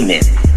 Testament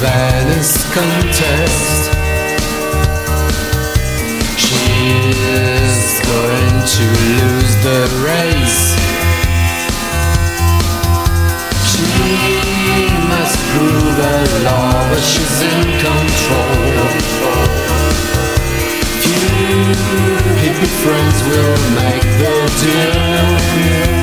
Venice contest. She's going to lose the race. She must prove her law, but she's in control. Few hippie friends will make the deal.